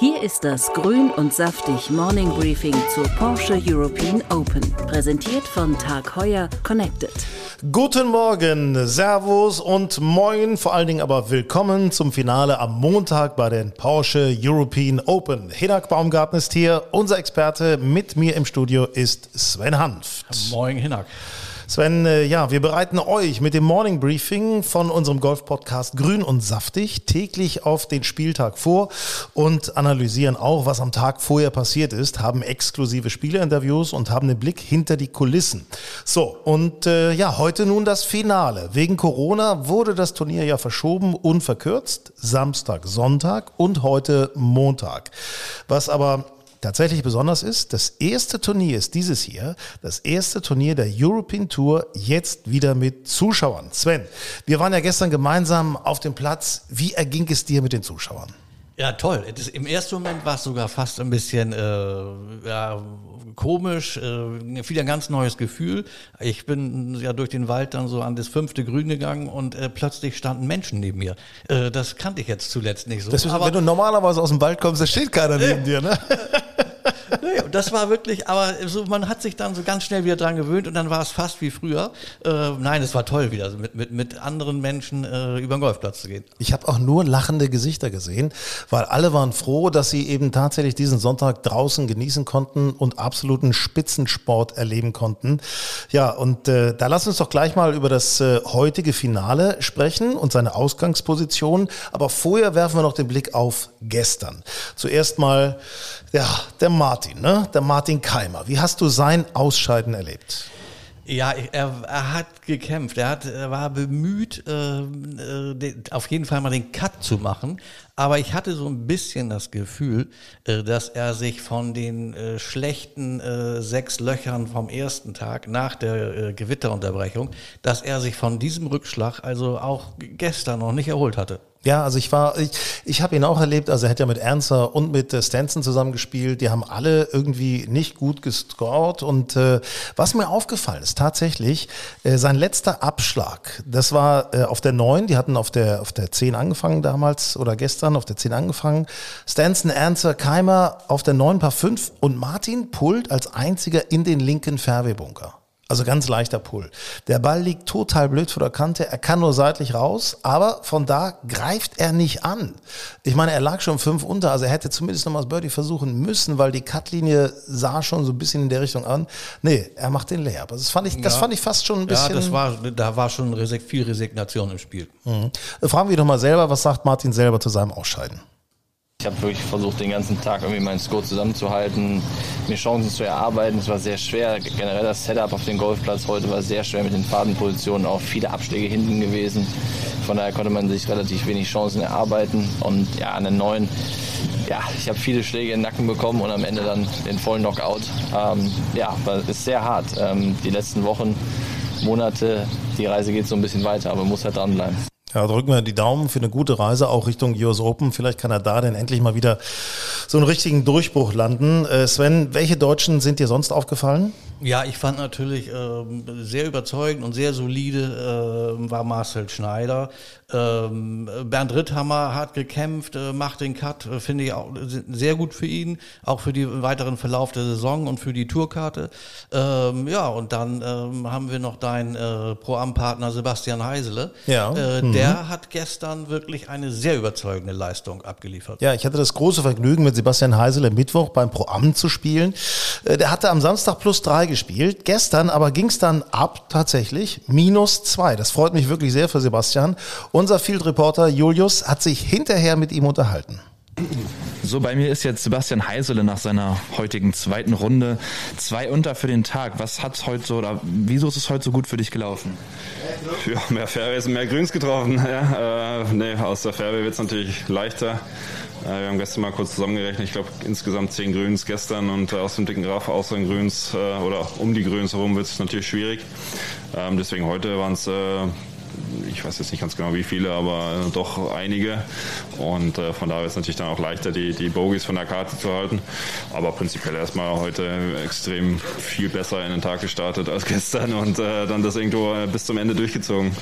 Hier ist das Grün und Saftig Morning Briefing zur Porsche European Open. Präsentiert von Tag Heuer Connected. Guten Morgen, Servus und Moin, vor allen Dingen aber willkommen zum Finale am Montag bei den Porsche European Open. Hinak Baumgarten ist hier, unser Experte. Mit mir im Studio ist Sven Hanft. Moin, Hinak. Sven, äh, ja, wir bereiten euch mit dem Morning Briefing von unserem Golf-Podcast Grün und Saftig täglich auf den Spieltag vor und analysieren auch, was am Tag vorher passiert ist, haben exklusive Spielerinterviews und haben den Blick hinter die Kulissen. So, und äh, ja, heute nun das Finale. Wegen Corona wurde das Turnier ja verschoben und verkürzt. Samstag, Sonntag und heute Montag. Was aber tatsächlich besonders ist, das erste Turnier ist dieses hier, das erste Turnier der European Tour, jetzt wieder mit Zuschauern. Sven, wir waren ja gestern gemeinsam auf dem Platz. Wie erging es dir mit den Zuschauern? Ja, toll. Im ersten Moment war es sogar fast ein bisschen äh, ja, komisch, äh, wieder ein ganz neues Gefühl. Ich bin ja durch den Wald dann so an das fünfte Grün gegangen und äh, plötzlich standen Menschen neben mir. Äh, das kannte ich jetzt zuletzt nicht so. Das ist, wenn du normalerweise aus dem Wald kommst, da steht keiner neben dir, ne? Hey, das war wirklich, aber so, man hat sich dann so ganz schnell wieder dran gewöhnt und dann war es fast wie früher. Äh, nein, es war toll wieder, mit, mit, mit anderen Menschen äh, über den Golfplatz zu gehen. Ich habe auch nur lachende Gesichter gesehen, weil alle waren froh, dass sie eben tatsächlich diesen Sonntag draußen genießen konnten und absoluten Spitzensport erleben konnten. Ja, und äh, da lass uns doch gleich mal über das äh, heutige Finale sprechen und seine Ausgangsposition. Aber vorher werfen wir noch den Blick auf gestern. Zuerst mal, ja, der Martin, ne? Der Martin Keimer. Wie hast du sein Ausscheiden erlebt? Ja, er, er hat gekämpft. Er, hat, er war bemüht, äh, äh, auf jeden Fall mal den Cut zu machen. Aber ich hatte so ein bisschen das Gefühl, äh, dass er sich von den äh, schlechten äh, sechs Löchern vom ersten Tag nach der Gewitterunterbrechung, dass er sich von diesem Rückschlag also auch gestern noch nicht erholt hatte. Ja, also ich war, ich, ich habe ihn auch erlebt, also er hat ja mit Ernster und mit äh, Stanson zusammengespielt, die haben alle irgendwie nicht gut gescored. Und äh, was mir aufgefallen ist, tatsächlich, äh, sein letzter Abschlag, das war äh, auf der 9, die hatten auf der, auf der 10 angefangen damals oder gestern auf der 10 angefangen, Stanson, Ernster, Keimer auf der 9 Paar 5 und Martin pullt als einziger in den linken Fairway-Bunker. Also ganz leichter Pull. Der Ball liegt total blöd vor der Kante. Er kann nur seitlich raus, aber von da greift er nicht an. Ich meine, er lag schon fünf unter, also er hätte zumindest nochmal das Birdie versuchen müssen, weil die Cutlinie sah schon so ein bisschen in der Richtung an. Nee, er macht den Layup. Also das fand ich, das Ja. fand ich fast schon ein bisschen. Ja, das war, da war schon viel Resignation im Spiel. Mhm. Fragen wir doch mal selber, was sagt Martin selber zu seinem Ausscheiden? Ich habe wirklich versucht, den ganzen Tag irgendwie meinen Score zusammenzuhalten, mir Chancen zu erarbeiten. Es war sehr schwer. Generell das Setup auf dem Golfplatz heute war sehr schwer mit den Fadenpositionen, auch viele Abschläge hinten gewesen. Von daher konnte man sich relativ wenig Chancen erarbeiten. Und ja, an den neuen, ja, ich habe viele Schläge in den Nacken bekommen und am Ende dann den vollen Knockout. Ähm, ja, ist sehr hart. Ähm, die letzten Wochen, Monate, die Reise geht so ein bisschen weiter, aber muss halt dranbleiben. Ja, drücken wir die Daumen für eine gute Reise auch Richtung US Open. Vielleicht kann er da denn endlich mal wieder so einen richtigen Durchbruch landen. Äh, Sven, welche Deutschen sind dir sonst aufgefallen? Ja, ich fand natürlich ähm, sehr überzeugend und sehr solide ähm, war Marcel Schneider. Ähm, Bernd Ritthammer hat gekämpft, äh, macht den Cut, äh, finde ich auch sehr gut für ihn, auch für den weiteren Verlauf der Saison und für die Tourkarte. Ähm, ja, und dann ähm, haben wir noch deinen äh, Pro-Am-Partner Sebastian Heisele. Ja. Äh, Mhm. Der hat gestern wirklich eine sehr überzeugende Leistung abgeliefert. Ja, ich hatte das große Vergnügen, mit Sebastian Heisel am Mittwoch beim Pro-Am zu spielen. Äh, Der hatte am Samstag plus drei gespielt. Gestern aber ging es dann ab tatsächlich minus zwei. Das freut mich wirklich sehr für Sebastian. Unser Field Reporter Julius hat sich hinterher mit ihm unterhalten. So, bei mir ist jetzt Sebastian Heisele nach seiner heutigen zweiten Runde. Zwei unter für den Tag. Was hat's heute so, oder wieso ist es heute so gut für dich gelaufen? Ja, mehr Fairways und mehr Grüns getroffen. Ja, äh, nee, aus der Fairway wird's natürlich leichter. Äh, wir haben gestern mal kurz zusammengerechnet. Ich glaube, insgesamt zehn Grüns gestern und äh, aus dem dicken Raff außer den Grüns äh, oder um die Grüns herum wird es natürlich schwierig. Ähm, deswegen heute waren es ich weiß jetzt nicht ganz genau wie viele, aber doch einige. Und äh, von daher ist es natürlich dann auch leichter, die, die Bogies von der Karte zu halten. Aber prinzipiell erstmal heute extrem viel besser in den Tag gestartet als gestern und äh, dann das irgendwo bis zum Ende durchgezogen.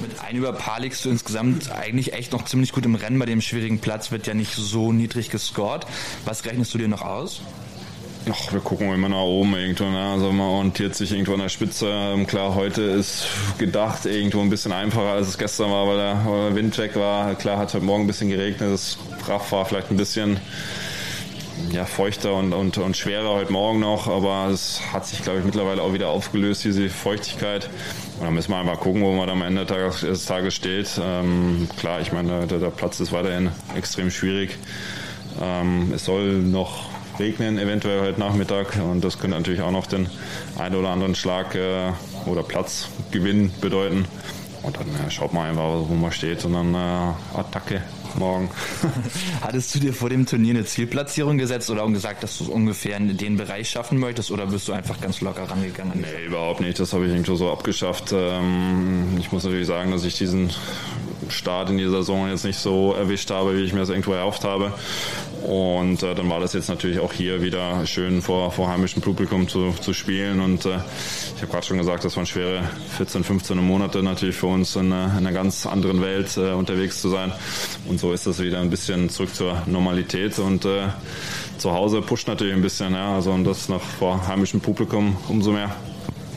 Mit ein über Paar liegst du insgesamt eigentlich echt noch ziemlich gut im Rennen. Bei dem schwierigen Platz wird ja nicht so niedrig gescored. Was rechnest du dir noch aus? Ach, wir gucken immer nach oben irgendwo. Ne? Also man orientiert sich irgendwo an der Spitze. Ähm, klar, heute ist gedacht irgendwo ein bisschen einfacher, als es gestern war, weil der, Wind weg war. Klar, hat heute Morgen ein bisschen geregnet. Das Raff war vielleicht ein bisschen ja, feuchter und, und, und schwerer heute Morgen noch, aber es hat sich, glaube ich, mittlerweile auch wieder aufgelöst, diese Feuchtigkeit. Und dann müssen wir einfach gucken, wo man am Ende des Tages steht. Ähm, klar, ich meine, der, der, Platz ist weiterhin extrem schwierig. Ähm, es soll noch regnen, eventuell heute Nachmittag. Und das könnte natürlich auch noch den einen oder anderen Schlag äh, oder Platzgewinn bedeuten. Und dann äh, schaut man einfach, wo man steht und dann äh, Attacke morgen. Hattest du dir vor dem Turnier eine Zielplatzierung gesetzt oder gesagt, dass du es ungefähr in den Bereich schaffen möchtest oder bist du einfach ganz locker rangegangen? Nee, überhaupt nicht. Das habe ich irgendwo so abgeschafft. Ähm, ich muss natürlich sagen, dass ich diesen Start in die Saison jetzt nicht so erwischt habe, wie ich mir das irgendwo erhofft habe. Und äh, dann war das jetzt natürlich auch hier wieder schön vor, vor heimischem Publikum zu, zu spielen. Und äh, ich habe gerade schon gesagt, das waren schwere 14, 15 Monate natürlich für uns in, in einer ganz anderen Welt äh, unterwegs zu sein. Und so ist das wieder ein bisschen zurück zur Normalität. Und äh, zu Hause pusht natürlich ein bisschen, ja, also und das noch vor heimischem Publikum umso mehr.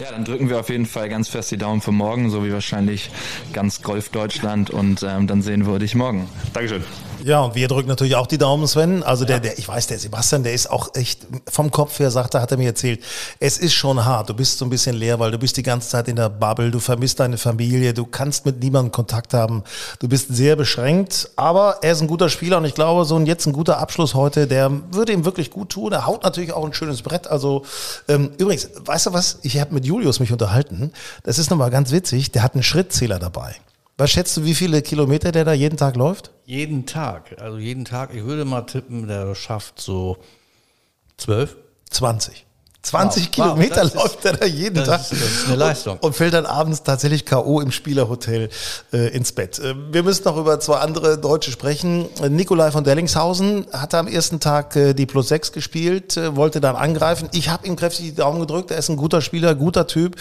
Ja, dann drücken wir auf jeden Fall ganz fest die Daumen für morgen, so wie wahrscheinlich ganz Golf Deutschland und ähm, dann sehen wir dich morgen. Dankeschön. Ja, und wir drücken natürlich auch die Daumen, Sven. Also der, der, ich weiß, der Sebastian, der ist auch echt vom Kopf her, sagt er, hat er mir erzählt, es ist schon hart. Du bist so ein bisschen leer, weil du bist die ganze Zeit in der Bubble, du vermisst deine Familie, du kannst mit niemandem Kontakt haben. Du bist sehr beschränkt, aber er ist ein guter Spieler und ich glaube, so ein jetzt ein guter Abschluss heute, der würde ihm wirklich gut tun. Er haut natürlich auch ein schönes Brett. Also ähm, übrigens, weißt du was? Ich habe mit Julius mich unterhalten. Das ist nochmal ganz witzig. Der hat einen Schrittzähler dabei. Was schätzt du, wie viele Kilometer der da jeden Tag läuft? Jeden Tag. Also jeden Tag. Ich würde mal tippen, der schafft so zwölf. 20. 20 wow, Kilometer wow, läuft er da jeden Tag. Ist, das ist eine Leistung. Und, und, fällt dann abends tatsächlich K.O. im Spielerhotel äh, ins Bett. Äh, wir müssen noch über zwei andere Deutsche sprechen. Nikolai von Dellingshausen hatte am ersten Tag äh, die Plus 6 gespielt, äh, wollte dann angreifen. Ich habe ihm kräftig die Daumen gedrückt. Er ist ein guter Spieler, guter Typ.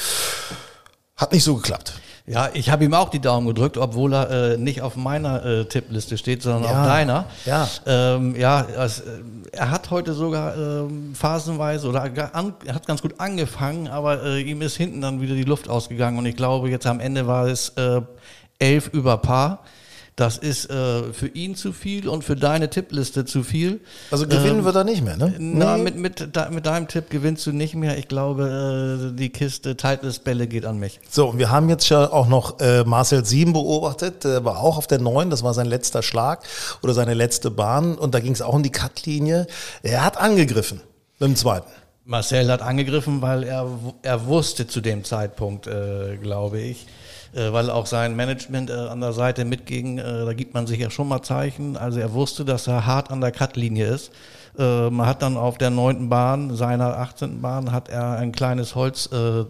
Hat nicht so geklappt. Ja, ich habe ihm auch die Daumen gedrückt, obwohl er äh, nicht auf meiner äh, Tippliste steht, sondern Ja, auf deiner. ja. ähm, ja es, äh, er hat heute sogar ähm, phasenweise oder an, er hat ganz gut angefangen, aber äh, ihm ist hinten dann wieder die Luft ausgegangen und ich glaube, jetzt am Ende war es äh, elf über Paar. Das ist äh, für ihn zu viel und für deine Tippliste zu viel. Also gewinnen Ähm, wird er nicht mehr, ne? Na, Nee. mit, mit, de- mit deinem Tipp gewinnst du nicht mehr. Ich glaube, äh, die Kiste Titleist-Bälle geht an mich. So, und wir haben jetzt ja auch noch äh, Marcel Sieben beobachtet, äh, war auch auf der neuen, das war sein letzter Schlag oder seine letzte Bahn und da ging es auch in die Cutlinie. Er hat angegriffen dem zweiten. Marcel hat angegriffen, weil er, er wusste zu dem Zeitpunkt, äh, glaube ich, weil auch sein Management äh, an der Seite mitging, äh, da gibt man sich ja schon mal Zeichen. Also er wusste, dass er hart an der Cutlinie ist. Äh, man hat dann auf der neunten Bahn, seiner 18. Bahn, hat er ein kleines Holz äh,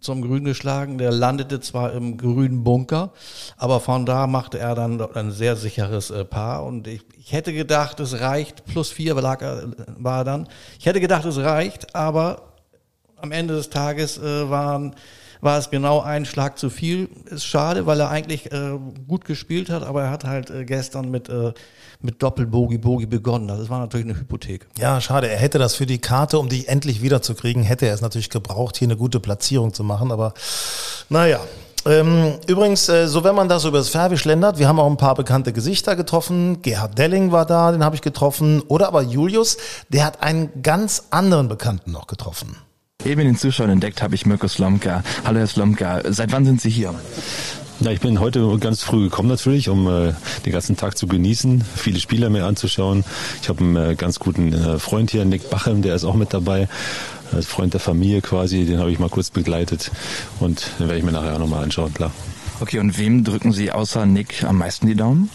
zum Grün geschlagen. Der landete zwar im grünen Bunker, aber von da machte er dann ein sehr sicheres äh, Paar. Und ich, ich hätte gedacht, es reicht. Plus vier lag er, war dann. Ich hätte gedacht, es reicht, aber am Ende des Tages äh, waren, war es genau ein Schlag zu viel. Ist schade, weil er eigentlich äh, gut gespielt hat, aber er hat halt äh, gestern mit, äh, mit Doppel-Bogi-Bogi begonnen. Das war natürlich eine Hypothek. Ja, schade. Er hätte das für die Karte, um die endlich wiederzukriegen, hätte er es natürlich gebraucht, hier eine gute Platzierung zu machen. Aber naja. Ähm, übrigens, äh, so wenn man da so übers Fairway schlendert, wir haben auch ein paar bekannte Gesichter getroffen. Gerhard Delling war da, den habe ich getroffen. Oder aber Julius, der hat einen ganz anderen Bekannten noch getroffen. Eben den Zuschauern entdeckt habe ich Mirko Slomka. Hallo Herr Slomka, seit wann sind Sie hier? Ja, ich bin heute ganz früh gekommen natürlich, um äh, den ganzen Tag zu genießen, viele Spieler mir anzuschauen. Ich habe einen äh, ganz guten äh, Freund hier, Nick Bachem, der ist auch mit dabei. Als Freund der Familie quasi, den habe ich mal kurz begleitet und den werde ich mir nachher auch nochmal anschauen, klar. Okay, und wem drücken Sie außer Nick am meisten die Daumen?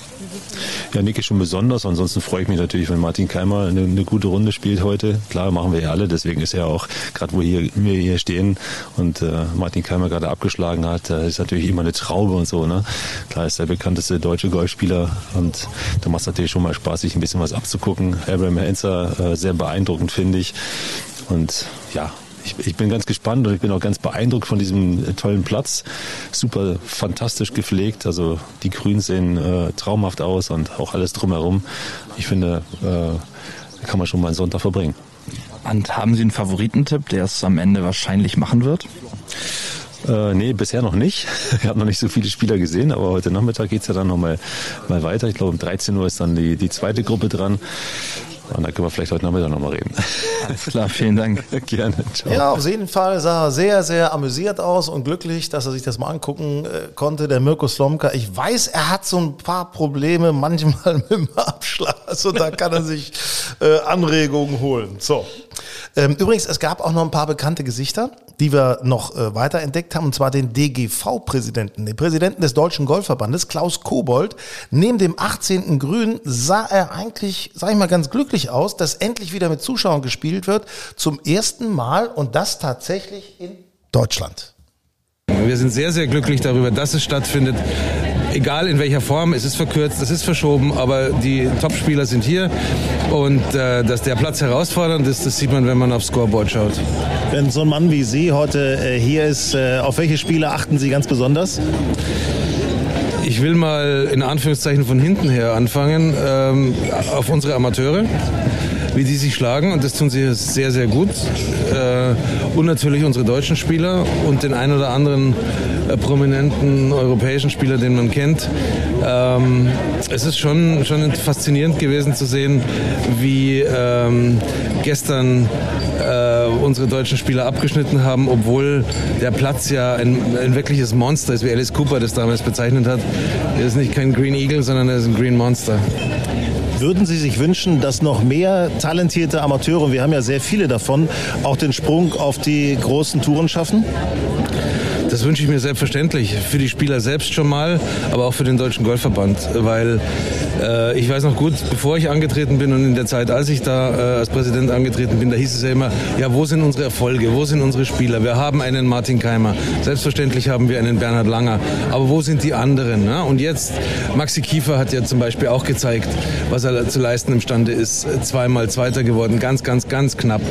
Ja, Nick ist schon besonders. Ansonsten freue ich mich natürlich, wenn Martin Keimer eine, eine gute Runde spielt heute. Klar, machen wir ja alle. Deswegen ist er auch, gerade wo hier, wir hier stehen und äh, Martin Keimer gerade abgeschlagen hat, äh, ist natürlich immer eine Traube und so. Ne? Klar ist der bekannteste deutsche Golfspieler und da macht es natürlich schon mal Spaß, sich ein bisschen was abzugucken. Abraham Henzer, äh, sehr beeindruckend, finde ich. Und ja, ich, ich, bin ganz gespannt und ich bin auch ganz beeindruckt von diesem äh, tollen Platz. Super fantastisch gepflegt. Also die Grüns sehen äh, traumhaft aus und auch alles drumherum. Ich finde, äh, kann man schon mal einen Sonntag verbringen. Und haben Sie einen Favoritentipp, der es am Ende wahrscheinlich machen wird? Äh, nee, bisher noch nicht. Ich habe noch nicht so viele Spieler gesehen, aber heute Nachmittag geht es ja dann nochmal mal weiter. Ich glaube, um 13 Uhr ist dann die, die zweite Gruppe dran. Und da können wir vielleicht heute Nachmittag nochmal reden. Alles klar, vielen Dank. Gerne. Ciao. Ja, auf jeden Fall sah er sehr, sehr amüsiert aus und glücklich, dass er sich das mal angucken äh, konnte, der Mirko Slomka. Ich weiß, er hat so ein paar Probleme manchmal mit dem Abschlag. Also da kann er sich äh, Anregungen holen. So. Ähm, übrigens, es gab auch noch ein paar bekannte Gesichter, die wir noch äh, weiter entdeckt haben, und zwar den DGV-Präsidenten, den Präsidenten des Deutschen Golfverbandes, Klaus Kobold. Neben dem 18. Grün sah er eigentlich, sag ich mal, ganz glücklich aus, dass endlich wieder mit Zuschauern gespielt wird, zum ersten Mal und das tatsächlich in Deutschland. Wir sind sehr, sehr glücklich darüber, dass es stattfindet. Egal in welcher Form, es ist verkürzt, es ist verschoben, aber die Topspieler sind hier und äh, dass der Platz herausfordernd ist, das sieht man, wenn man aufs Scoreboard schaut. Wenn so ein Mann wie Sie heute äh, hier ist, äh, auf welche Spiele achten Sie ganz besonders? Ich will mal in Anführungszeichen von hinten her anfangen, ähm, auf unsere Amateure wie die sich schlagen und das tun sie sehr, sehr gut. Äh, und natürlich unsere deutschen Spieler und den ein oder anderen äh, prominenten europäischen Spieler, den man kennt. Ähm, es ist schon, schon faszinierend gewesen zu sehen, wie ähm, gestern äh, unsere deutschen Spieler abgeschnitten haben, obwohl der Platz ja ein, ein, wirkliches Monster ist, wie Alice Cooper das damals bezeichnet hat. Er ist nicht kein Green Eagle, sondern er ist ein Green Monster. Würden Sie sich wünschen, dass noch mehr talentierte Amateure, wir haben ja sehr viele davon, auch den Sprung auf die großen Touren schaffen? Das wünsche ich mir selbstverständlich. Für die Spieler selbst schon mal, aber auch für den Deutschen Golfverband. Weil äh, ich weiß noch gut, bevor ich angetreten bin und in der Zeit, als ich da äh, als Präsident angetreten bin, da hieß es ja immer, ja, wo sind unsere Erfolge? Wo sind unsere Spieler? Wir haben einen Martin Keimer. Selbstverständlich haben wir einen Bernhard Langer. Aber wo sind die anderen? Ne? Und jetzt, Maxi Kiefer hat ja zum Beispiel auch gezeigt, was er zu leisten imstande ist. Zweimal Zweiter geworden, ganz, ganz, ganz knapp.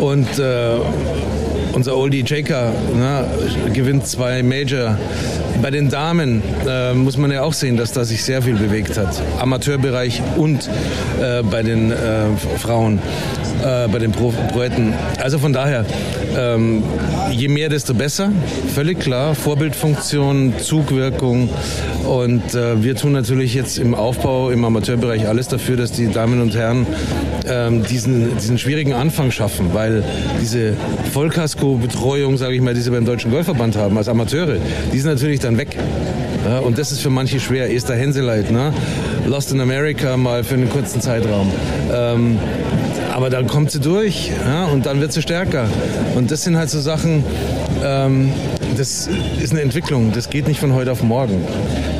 Und äh, unser Oldie Jaker ne, gewinnt zwei Major. Bei den Damen äh, muss man ja auch sehen, dass da sich sehr viel bewegt hat. Amateurbereich und äh, bei den äh, Frauen, äh, bei den Pro Proetten. Also von daher, ähm, je mehr, desto besser. Völlig klar. Vorbildfunktion, Zugwirkung. Und äh, wir tun natürlich jetzt im Aufbau, im Amateurbereich alles dafür, dass die Damen und Herren ähm, diesen, diesen schwierigen Anfang schaffen, weil diese Vollkasko-Betreuung, sage ich mal, die sie beim Deutschen Golfverband haben als Amateure, die sind natürlich dann weg. Ja, und das ist für manche schwer. Esther Henseleit, ne? Lost in America mal für einen kurzen Zeitraum. Ähm, aber dann kommt sie durch ja, und dann wird sie stärker. Und das sind halt so Sachen, ähm, das ist eine Entwicklung, das geht nicht von heute auf morgen.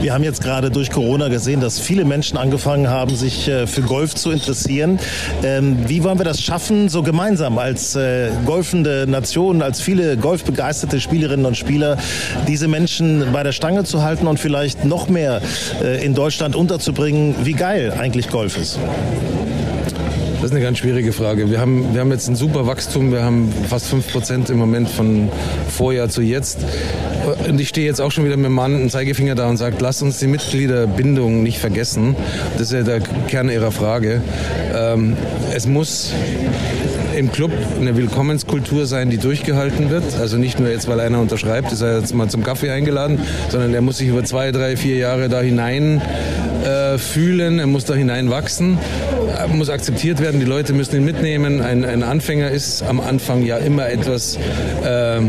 Wir haben jetzt gerade durch Corona gesehen, dass viele Menschen angefangen haben, sich äh, für Golf zu interessieren. Ähm, wie wollen wir das schaffen, so gemeinsam als äh, golfende Nation, als viele golfbegeisterte Spielerinnen und Spieler, diese Menschen bei der Stange zu halten und vielleicht noch mehr äh, in Deutschland unterzubringen, wie geil eigentlich Golf ist? Das ist eine ganz schwierige Frage. Wir haben, wir haben jetzt ein super Wachstum. Wir haben fast 5% im Moment von Vorjahr zu jetzt. Und ich stehe jetzt auch schon wieder mit dem Mann einen Zeigefinger da und sage, lasst uns die Mitgliederbindung nicht vergessen. Das ist ja der Kern Ihrer Frage. Ähm, es muss im Club eine Willkommenskultur sein, die durchgehalten wird. Also nicht nur jetzt, weil einer unterschreibt, ist er jetzt mal zum Kaffee eingeladen, sondern er muss sich über zwei, drei, vier Jahre da hinein äh, fühlen, er muss da hineinwachsen, muss akzeptiert werden, die Leute müssen ihn mitnehmen. Ein, ein Anfänger ist am Anfang ja immer etwas äh,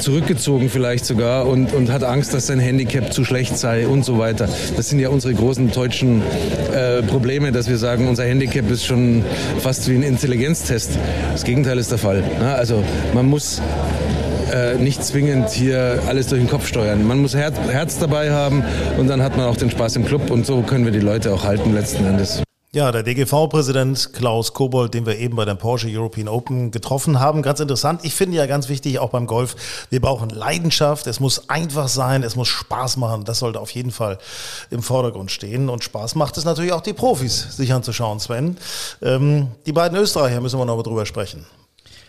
zurückgezogen vielleicht sogar und, und hat Angst, dass sein Handicap zu schlecht sei und so weiter. Das sind ja unsere großen deutschen äh, Probleme, dass wir sagen, unser Handicap ist schon fast wie ein Intelligenztest. Das Gegenteil ist der Fall. Na, also man muss äh, nicht zwingend hier alles durch den Kopf steuern. Man muss Herz, Herz dabei haben und dann hat man auch den Spaß im Club und so können wir die Leute auch halten letzten Endes. Ja, der DGV-Präsident Klaus Kobold, den wir eben bei dem Porsche European Open getroffen haben. Ganz interessant. Ich finde ja ganz wichtig, auch beim Golf, wir brauchen Leidenschaft. Es muss einfach sein, es muss Spaß machen. Das sollte auf jeden Fall im Vordergrund stehen. Und Spaß macht es natürlich auch die Profis, sich anzuschauen, Sven. Ähm, die beiden Österreicher müssen wir noch mal drüber sprechen.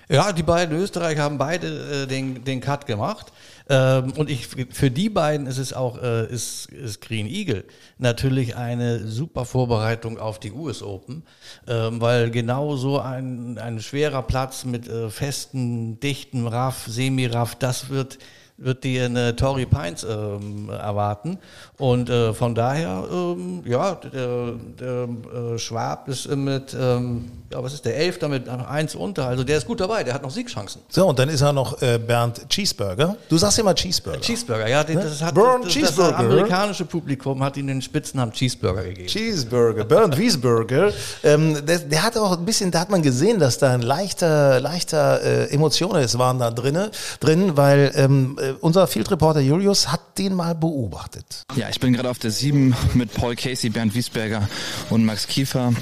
Ja, die beiden Österreicher haben beide äh, den, den Cut gemacht. Ähm, und ich, für die beiden ist es auch, äh, ist, ist Green Eagle natürlich eine super Vorbereitung auf die US Open, ähm, weil genau so ein, ein schwerer Platz mit äh, festen, dichten Raff, Semi-Raff, das wird wird die eine Tory Pines ähm, erwarten. Und äh, von daher, ähm, ja, der, der äh, Schwab ist mit, ähm, ja, was ist der Elf damit eins unter. Also der ist gut dabei, der hat noch Siegchancen. So, und dann ist er noch äh, Bernd Cheeseburger. Du sagst immer Cheeseburger. Cheeseburger, ja, den, Ne? das hat Bernd das, das, Cheeseburger. das amerikanische Publikum hat ihm den Spitznamen Cheeseburger gegeben. Cheeseburger, Bernd Wiesburger. Ähm, der, der hat auch ein bisschen, da hat man gesehen, dass da ein leichter, leichter äh, Emotionen waren da drinne, drin, weil ähm, äh, unser Field Reporter Julius hat den mal beobachtet. Ja, ich bin gerade auf der 7 mit Paul Casey, Bernd Wiesberger und Max Kiefer.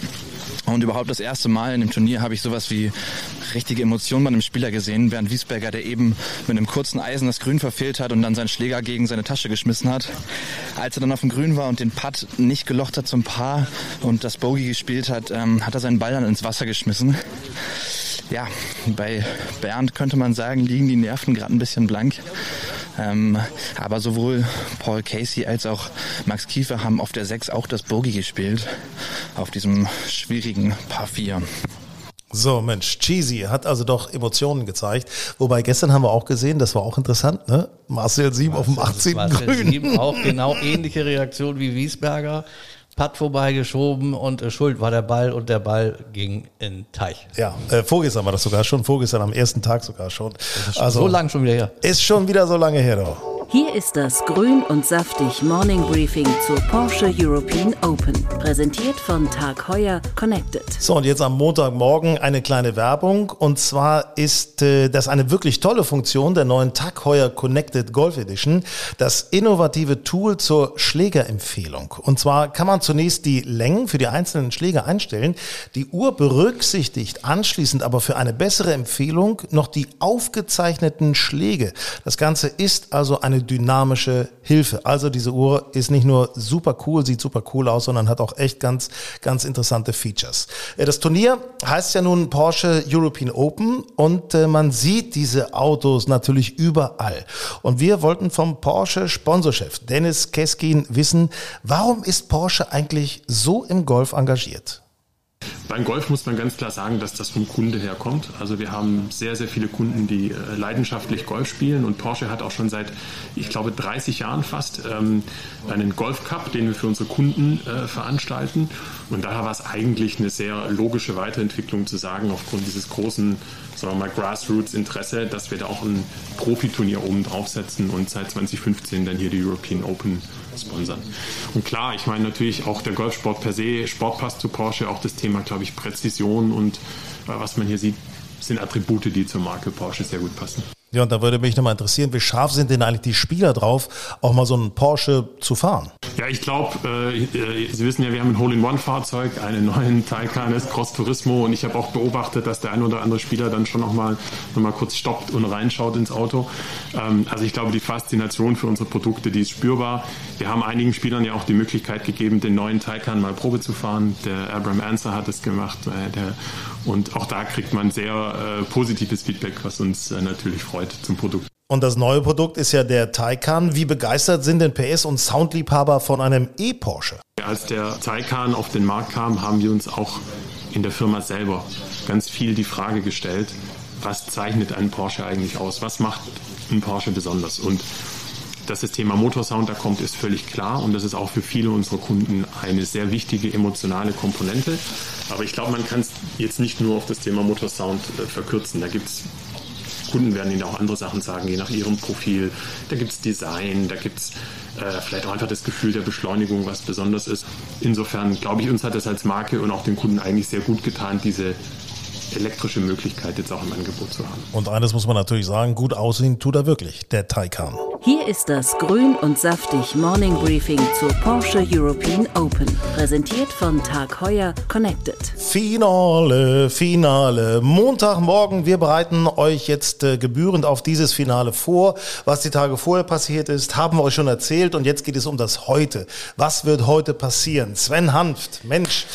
Und überhaupt das erste Mal in dem Turnier habe ich sowas wie richtige Emotionen bei einem Spieler gesehen. Bernd Wiesberger, der eben mit einem kurzen Eisen das Grün verfehlt hat und dann seinen Schläger gegen seine Tasche geschmissen hat. Als er dann auf dem Grün war und den Putt nicht gelocht hat zum Paar und das Bogey gespielt hat, ähm, hat er seinen Ball dann ins Wasser geschmissen. Ja, bei Bernd könnte man sagen, liegen die Nerven gerade ein bisschen blank. Ähm, aber sowohl Paul Casey als auch Max Kiefer haben auf der 6 auch das Bogey gespielt. Auf diesem schwierigen Paar 4. So, Mensch, Cheesy hat also doch Emotionen gezeigt. Wobei gestern haben wir auch gesehen, das war auch interessant, ne? Marcel 7 auf dem 18. Marcel Grün. Sieben, auch genau ähnliche Reaktion wie Wiesberger. Putt vorbeigeschoben und äh, Schuld war der Ball und der Ball ging in den Teich. Ja, äh, vorgestern war das sogar schon, vorgestern am ersten Tag sogar schon. Also, so lang schon wieder her. Ist schon wieder so lange her, doch. Hier ist das Grün und Saftig Morning Briefing zur Porsche European Open. Präsentiert von Tag Heuer Connected. So, und jetzt am Montagmorgen eine kleine Werbung. Und zwar ist äh, das eine wirklich tolle Funktion der neuen Tag Heuer Connected Golf Edition. Das innovative Tool zur Schlägerempfehlung. Und zwar kann man zunächst die Längen für die einzelnen Schläger einstellen. Die Uhr berücksichtigt anschließend aber für eine bessere Empfehlung noch die aufgezeichneten Schläge. Das Ganze ist also eine dynamische Hilfe. Also diese Uhr ist nicht nur super cool, sieht super cool aus, sondern hat auch echt ganz, ganz interessante Features. Äh, Das Turnier heißt ja nun Porsche European Open und äh, man sieht diese Autos natürlich überall. Und wir wollten vom Porsche Sponsorchef Dennis Keskin wissen, warum ist Porsche eigentlich so im Golf engagiert? Beim Golf muss man ganz klar sagen, dass das vom Kunde herkommt. Also wir haben sehr, sehr viele Kunden, die äh, leidenschaftlich Golf spielen und Porsche hat auch schon seit, ich glaube, 30 Jahren fast ähm, einen Golf Cup, den wir für unsere Kunden äh, veranstalten. Und daher war es eigentlich eine sehr logische Weiterentwicklung zu sagen, aufgrund dieses großen, sagen wir mal, Grassroots-Interesse, dass wir da auch ein Profiturnier oben draufsetzen und seit 2015 dann hier die European Open sponsern. Und klar, ich meine natürlich auch der Golfsport per se, Sport passt zu Porsche, auch das Thema, glaube ich, Präzision und äh, was man hier sieht, sind Attribute, die zur Marke Porsche sehr gut passen. Ja, und da würde mich nochmal interessieren, wie scharf sind denn eigentlich die Spieler drauf, auch mal so einen Porsche zu fahren? Ja, ich glaube, äh, äh, Sie wissen ja, wir haben ein Hole-in-One-Fahrzeug, einen neuen Taycan S Cross Turismo und ich habe auch beobachtet, dass der ein oder andere Spieler dann schon nochmal noch mal kurz stoppt und reinschaut ins Auto. Ähm, also ich glaube, die Faszination für unsere Produkte, die ist spürbar. Wir haben einigen Spielern ja auch die Möglichkeit gegeben, den neuen Taycan mal Probe zu fahren. Der Abram Answer hat es gemacht äh, der, und auch da kriegt man sehr äh, positives Feedback, was uns äh, natürlich freut zum Produkt. Und das neue Produkt ist ja der Taycan. Wie begeistert sind denn PS- und Soundliebhaber von einem E-Porsche? Als der Taycan auf den Markt kam, haben wir uns auch in der Firma selber ganz viel die Frage gestellt, was zeichnet einen Porsche eigentlich aus? Was macht einen Porsche besonders? Und dass das Thema Motorsound da kommt, ist völlig klar und das ist auch für viele unserer Kunden eine sehr wichtige emotionale Komponente. Aber ich glaube, man kann es jetzt nicht nur auf das Thema Motorsound äh, verkürzen. Da gibt es Kunden werden Ihnen auch andere Sachen sagen, je nach Ihrem Profil. Da gibt es Design, da gibt es äh, vielleicht auch einfach das Gefühl der Beschleunigung, was besonders ist. Insofern glaube ich, uns hat das als Marke und auch den Kunden eigentlich sehr gut getan, diese elektrische Möglichkeit jetzt auch im Angebot zu haben. Und eines muss man natürlich sagen, gut aussehen tut er wirklich, der Taycan. Hier ist das Grün und saftig Morning Briefing zur Porsche European Open. Präsentiert von Tag Heuer Connected. Finale, Finale. Montagmorgen, wir bereiten euch jetzt äh, gebührend auf dieses Finale vor. Was die Tage vorher passiert ist, haben wir euch schon erzählt und jetzt geht es um das Heute. Was wird heute passieren? Sven Hanft, Mensch,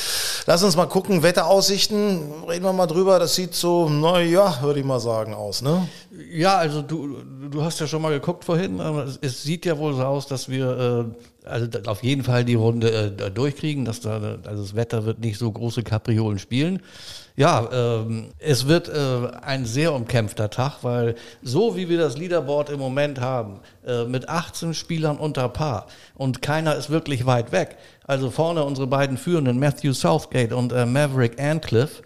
lass uns mal gucken. Wetteraussichten, reden wir mal drüber. Das sieht so, naja, würde ich mal sagen, aus, ne? Ja, also du, du hast ja schon mal geguckt vorhin. Es sieht ja wohl so aus, dass wir äh, also auf jeden Fall die Runde äh, durchkriegen. Dass da, also das Wetter wird nicht so große Kapriolen spielen. Ja, ähm, es wird äh, ein sehr umkämpfter Tag, weil so wie wir das Leaderboard im Moment haben, äh, mit 18 Spielern unter Paar und keiner ist wirklich weit weg. Also vorne unsere beiden Führenden, Matthew Southgate und äh, Maverick Antcliffe,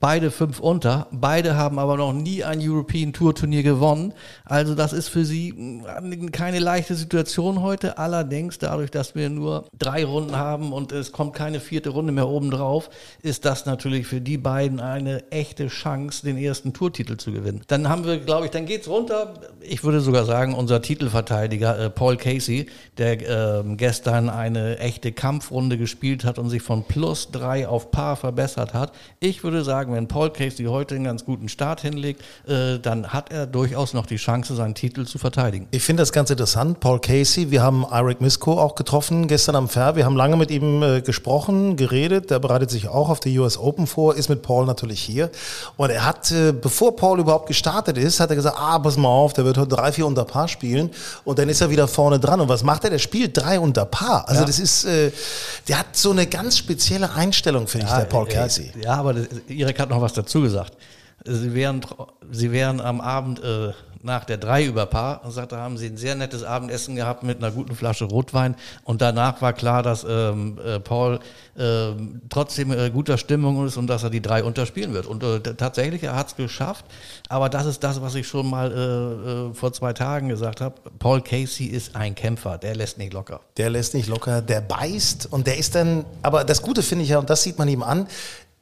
Beide fünf unter. Beide haben aber noch nie ein European Tour Turnier gewonnen. Also das ist für sie mm, keine leichte Situation heute. Allerdings dadurch, dass wir nur drei Runden haben und es kommt keine vierte Runde mehr oben drauf, ist das natürlich für die beiden eine echte Chance, den ersten Tourtitel zu gewinnen. Dann haben wir, glaube ich, dann geht's runter. Ich würde sogar sagen, unser Titelverteidiger äh, Paul Casey, der äh, gestern eine echte Kampfrunde gespielt hat und sich von plus drei auf Paar verbessert hat. Ich würde sagen, sagen, wenn Paul Casey heute einen ganz guten Start hinlegt, äh, dann hat er durchaus noch die Chance, seinen Titel zu verteidigen. Ich finde das ganz interessant. Paul Casey, wir haben Eric Misko auch getroffen gestern am Fair. Wir haben lange mit ihm äh, gesprochen, geredet. Der bereitet sich auch auf die US Open vor, ist mit Paul natürlich hier. Und er hat, äh, bevor Paul überhaupt gestartet ist, hat er gesagt, ah, pass mal auf, der wird heute drei, vier unter Paar spielen. Und dann ist er wieder vorne dran. Und was macht er? Der spielt drei unter Paar. Also ja. das ist, der hat so eine ganz spezielle Einstellung, finde ja, ich, der Paul Casey. Ja, aber das, ihre hat noch was dazu gesagt. Sie wären, sie wären am Abend äh, nach der drei über Paar und sagte, haben sie ein sehr nettes Abendessen gehabt mit einer guten Flasche Rotwein und danach war klar, dass ähm, äh, Paul äh, trotzdem äh, guter Stimmung ist und dass er die drei unterspielen wird. Und äh, tatsächlich, er hat es geschafft, aber das ist das, was ich schon mal äh, äh, vor zwei Tagen gesagt habe. Paul Casey ist ein Kämpfer, der lässt nicht locker. Der lässt nicht locker, der beißt und der ist dann, aber das Gute finde ich ja, und das sieht man ihm an,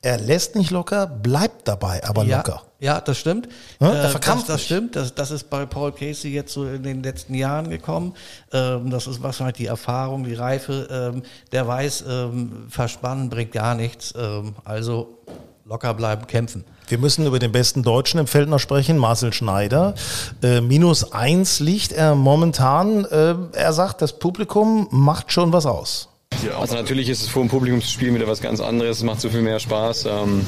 er lässt nicht locker, bleibt dabei aber ja, locker. Ja, das stimmt. Ja, er äh, verkrampft das, das stimmt. Das, das ist bei Paul Casey jetzt so in den letzten Jahren gekommen. Ähm, das ist wahrscheinlich die Erfahrung, die Reife. Ähm, der weiß, ähm, verspannen bringt gar nichts. Also locker bleiben, kämpfen. Wir müssen über den besten Deutschen im Feld noch sprechen, Marcel Schneider. Äh, minus eins liegt er momentan. Äh, er sagt, das Publikum macht schon was aus. Also natürlich ist es vor dem Publikumsspiel wieder was ganz anderes, es macht so viel mehr Spaß. Ähm,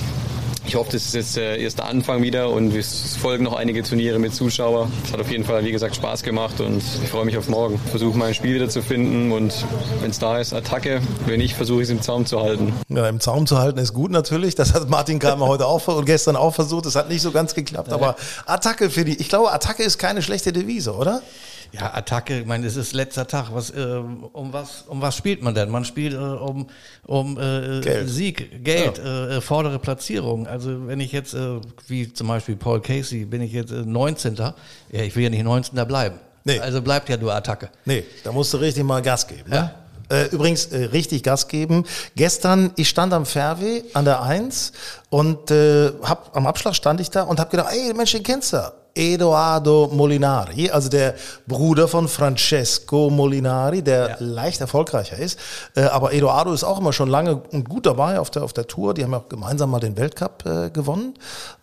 ich hoffe, das ist jetzt der erste Anfang wieder und es folgen noch einige Turniere mit Zuschauern. Es hat auf jeden Fall, wie gesagt, Spaß gemacht und ich freue mich auf morgen. Versuche mein Spiel wieder zu finden und wenn es da ist, Attacke. Wenn nicht, versuche ich es im Zaum zu halten. Ja, im Zaum zu halten ist gut natürlich. Das hat Martin Kramer heute auch und gestern auch versucht. Das hat nicht so ganz geklappt. Aber Attacke für die, ich glaube, Attacke ist keine schlechte Devise, oder? Ja, Attacke, ich meine, es ist letzter Tag. Was, äh, um, was, um was spielt man denn? Man spielt äh, um, um äh, Geld. Sieg, Geld, ja. äh, vordere Platzierung. Also wenn ich jetzt, äh, wie zum Beispiel Paul Casey, bin ich jetzt äh, 19. Ja, ich will ja nicht 19. bleiben. Nee. Also bleibt ja nur Attacke. Nee, da musst du richtig mal Gas geben. Ne? Ja. Äh, übrigens, äh, richtig Gas geben. Gestern, ich stand am Fairway an der Eins und äh, hab, am Abschlag stand ich da und habe gedacht, ey, Mensch, den kennst du. Edoardo Molinari, also der Bruder von Francesco Molinari, der ja. leicht erfolgreicher ist. Äh, aber Edoardo ist auch immer schon lange und gut dabei auf der, auf der Tour. Die haben ja auch gemeinsam mal den Weltcup äh, gewonnen,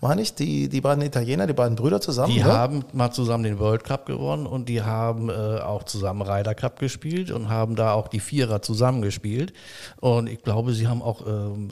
meine ich. Die, die beiden Italiener, die beiden Brüder zusammen. Die oder? haben mal zusammen den World Cup gewonnen und die haben äh, auch zusammen Ryder Cup gespielt und haben da auch die Vierer zusammengespielt. Und ich glaube, sie haben auch ähm,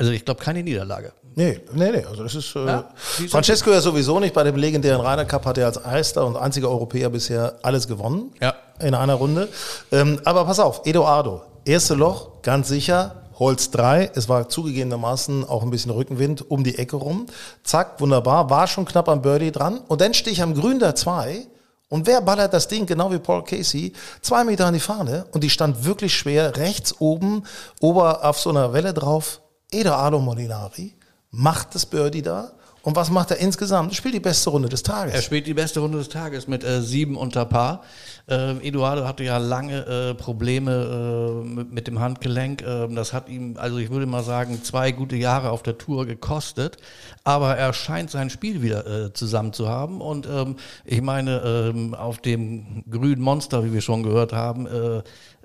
also ich glaube keine Niederlage. Nee, nee, nee. Also das ist äh, ja, Francesco ja sowieso nicht. Bei dem legendären Ryder Cup hat er als erster und einziger Europäer bisher alles gewonnen. Ja. In einer Runde. Ähm, aber pass auf, Eduardo, erste Loch, ganz sicher. Holz 3, es war zugegebenermaßen auch ein bisschen Rückenwind um die Ecke rum. Zack, wunderbar, war schon knapp am Birdie dran. Und dann stehe ich am Grün der 2 Und wer ballert das Ding, genau wie Paul Casey, zwei Meter an die Fahne und die stand wirklich schwer, rechts oben, ober auf so einer Welle drauf. Edoardo Molinari macht das Birdie da und was macht er insgesamt? Er spielt die beste Runde des Tages. Er spielt die beste Runde des Tages mit äh, sieben unter Paar. Äh, Eduardo hatte ja lange äh, Probleme äh, mit, mit, dem Handgelenk. Ähm, das hat ihm, also ich würde mal sagen, zwei gute Jahre auf der Tour gekostet. Aber er scheint sein Spiel wieder äh, zusammen zu haben. Und ähm, ich meine, ähm, auf dem grünen Monster, wie wir schon gehört haben,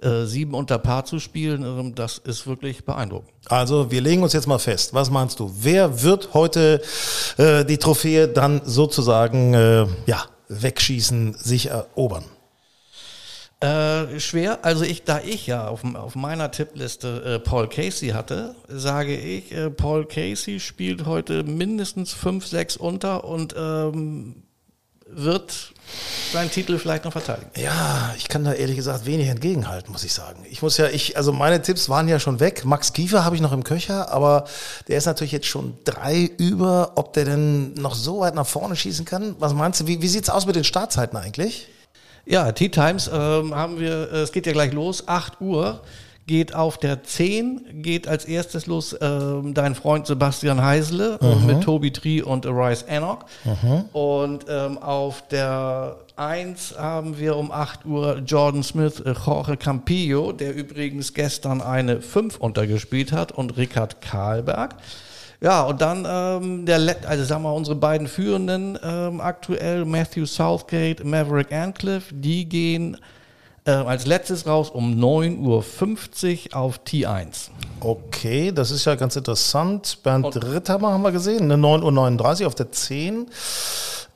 äh, sieben unter Paar zu spielen, ähm, das ist wirklich beeindruckend. Also wir legen uns jetzt mal fest. Was meinst du? Wer wird heute äh, die Trophäe dann sozusagen äh, ja, wegschießen, sich erobern? Äh, schwer. Also ich, da ich ja auf, auf meiner Tippliste äh, Paul Casey hatte, sage ich, äh, Paul Casey spielt heute mindestens 5, 6 unter und ähm, wird seinen Titel vielleicht noch verteidigen. Ja, ich kann da ehrlich gesagt wenig entgegenhalten, muss ich sagen. Ich muss ja, ich, also meine Tipps waren ja schon weg. Max Kiefer habe ich noch im Köcher, aber der ist natürlich jetzt schon drei über. Ob der denn noch so weit nach vorne schießen kann? Was meinst du? Wie, wie sieht es aus mit den Startzeiten eigentlich? Ja, Tea Times ähm, haben wir, äh, es geht ja gleich los, 8 Uhr geht auf der 10, geht als erstes los ähm, dein Freund Sebastian Heisele mhm. mit Toby Tree und Arise Enoch. Mhm. Und ähm, auf der 1 haben wir um 8 Uhr Jordan Smith, äh, Jorge Campillo, der übrigens gestern eine 5 untergespielt hat und Rickard Karlberg. Ja, und dann ähm, der, also sagen wir unsere beiden Führenden ähm, aktuell, Matthew Southgate, Maverick Ancliffe, die gehen äh, als letztes raus um 9.50 Uhr auf T1. Okay, das ist ja ganz interessant. Bernd und Ritthammer haben wir gesehen, ne? 9.39 Uhr auf der 10.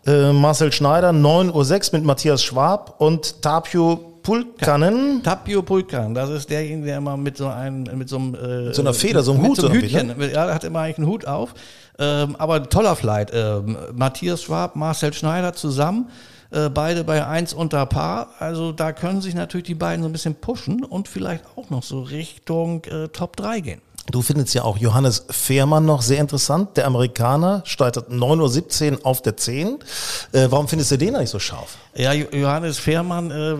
Äh, Marcel Schneider 9.06 Uhr mit Matthias Schwab und Tapio Pulkanen. Tapio Pulkan, das ist derjenige, der immer mit so einem, mit so einem, äh, so einer Feder, so einem Hut, so einem Hütchen, ne? ja, hat immer eigentlich einen Hut auf. Ähm, aber toller Flight. Ähm, Matthias Schwab, Marcel Schneider zusammen. Äh, beide bei 1 unter Paar. Also da können sich natürlich die beiden so ein bisschen pushen und vielleicht auch noch so Richtung äh, Top 3 gehen. Du findest ja auch Johannes Fehrmann noch sehr interessant. Der Amerikaner startet 9.17 Uhr auf der 10. Äh, warum findest du den eigentlich so scharf? Ja, Johannes Fehrmann äh,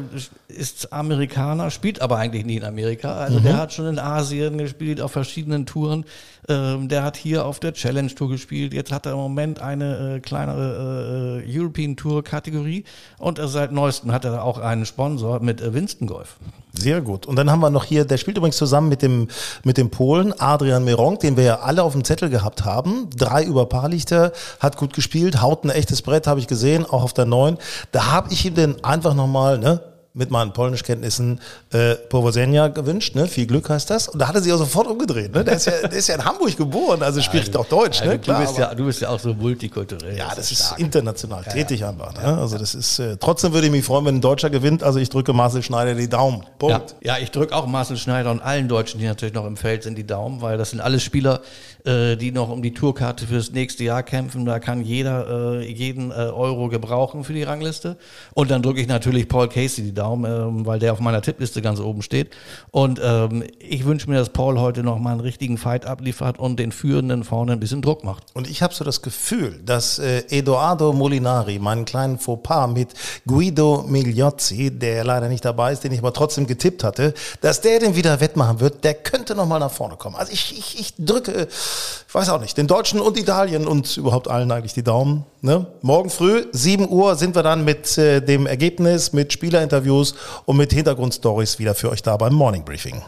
ist Amerikaner, spielt aber eigentlich nie in Amerika. Also mhm. der hat schon in Asien gespielt, auf verschiedenen Touren. Ähm, der hat hier auf der Challenge Tour gespielt. Jetzt hat er im Moment eine äh, kleinere äh, European Tour Kategorie. Und seit neuestem hat er auch einen Sponsor mit äh, Winston Golf. Sehr gut. Und dann haben wir noch hier, der spielt übrigens zusammen mit dem, mit dem Polen, Adrian Meronk, den wir ja alle auf dem Zettel gehabt haben. Drei über Paar liegt er, hat gut gespielt, haut ein echtes Brett, habe ich gesehen, auch auf der neun. Da habe ich ihm denn einfach nochmal, ne, mit meinen Polnischkenntnissen äh, Powodzenia gewünscht. Ne? Viel Glück heißt das. Und da hat er sich auch sofort umgedreht. Ne? Der, ist ja, der ist ja in Hamburg geboren, also spricht also, auch Deutsch. Also, ne? Klar, du, bist ja, du bist ja auch so multikulturell. Ja, das ist stark. international ja, tätig ja. einfach. Ne? Also das ist, äh, trotzdem würde ich mich freuen, wenn ein Deutscher gewinnt. Also ich drücke Marcel Schneider die Daumen. Punkt. Ja, ja ich drücke auch Marcel Schneider und allen Deutschen, die natürlich noch im Feld sind, die Daumen, weil das sind alles Spieler, äh, die noch um die Tourkarte fürs nächste Jahr kämpfen. Da kann jeder äh, jeden äh, Euro gebrauchen für die Rangliste. Und dann drücke ich natürlich Paul Casey die Daumen, ähm, weil der auf meiner Tippliste ganz oben steht. Und ähm, ich wünsche mir, dass Paul heute noch mal einen richtigen Fight abliefert und den Führenden vorne ein bisschen Druck macht. Und ich habe so das Gefühl, dass äh, Edoardo Molinari meinen kleinen Fauxpas mit Guido Migliozzi, der leider nicht dabei ist, den ich aber trotzdem getippt hatte, dass der den wieder wettmachen wird, der könnte noch mal nach vorne kommen. Also ich, ich, ich drücke ich weiß auch nicht, den Deutschen und Italien und überhaupt allen eigentlich die Daumen. Ne? Morgen früh, 7 Uhr, sind wir dann mit äh, dem Ergebnis, mit Spielerinterviews und mit Hintergrundstories wieder für euch da beim Morning Briefing.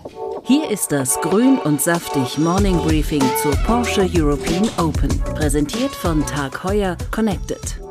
Hier ist das Grün und Saftig Morning Briefing zur Porsche European Open. Präsentiert von Tag Heuer Connected.